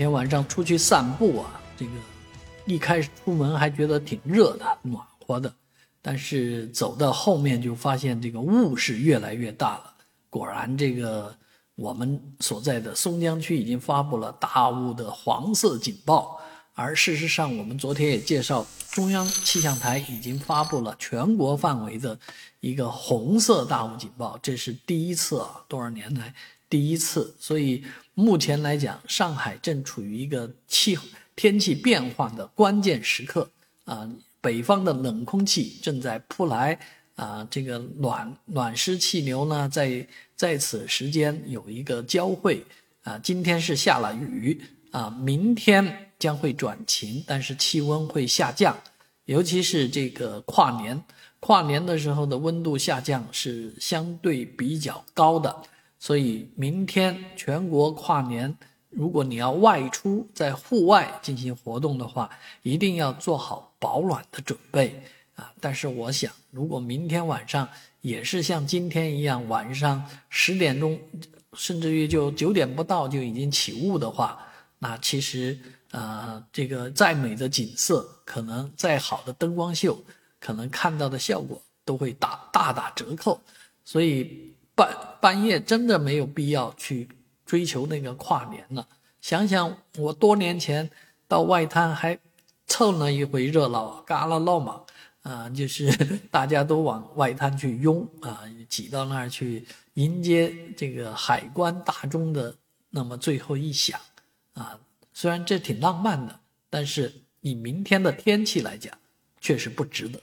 天晚上出去散步啊，这个一开始出门还觉得挺热的、暖和的，但是走到后面就发现这个雾是越来越大了。果然，这个我们所在的松江区已经发布了大雾的黄色警报，而事实上，我们昨天也介绍，中央气象台已经发布了全国范围的一个红色大雾警报，这是第一次啊，多少年来第一次，所以。目前来讲，上海正处于一个气天气变化的关键时刻啊，北方的冷空气正在扑来啊，这个暖暖湿气流呢，在在此时间有一个交汇啊，今天是下了雨啊，明天将会转晴，但是气温会下降，尤其是这个跨年，跨年的时候的温度下降是相对比较高的。所以明天全国跨年，如果你要外出在户外进行活动的话，一定要做好保暖的准备啊！但是我想，如果明天晚上也是像今天一样，晚上十点钟，甚至于就九点不到就已经起雾的话，那其实呃，这个再美的景色，可能再好的灯光秀，可能看到的效果都会打大打折扣。所以。半半夜真的没有必要去追求那个跨年了。想想我多年前到外滩还凑了一回热闹，嘎啦闹嘛，啊，就是大家都往外滩去拥啊，挤到那儿去迎接这个海关大钟的那么最后一响啊。虽然这挺浪漫的，但是以明天的天气来讲，确实不值得。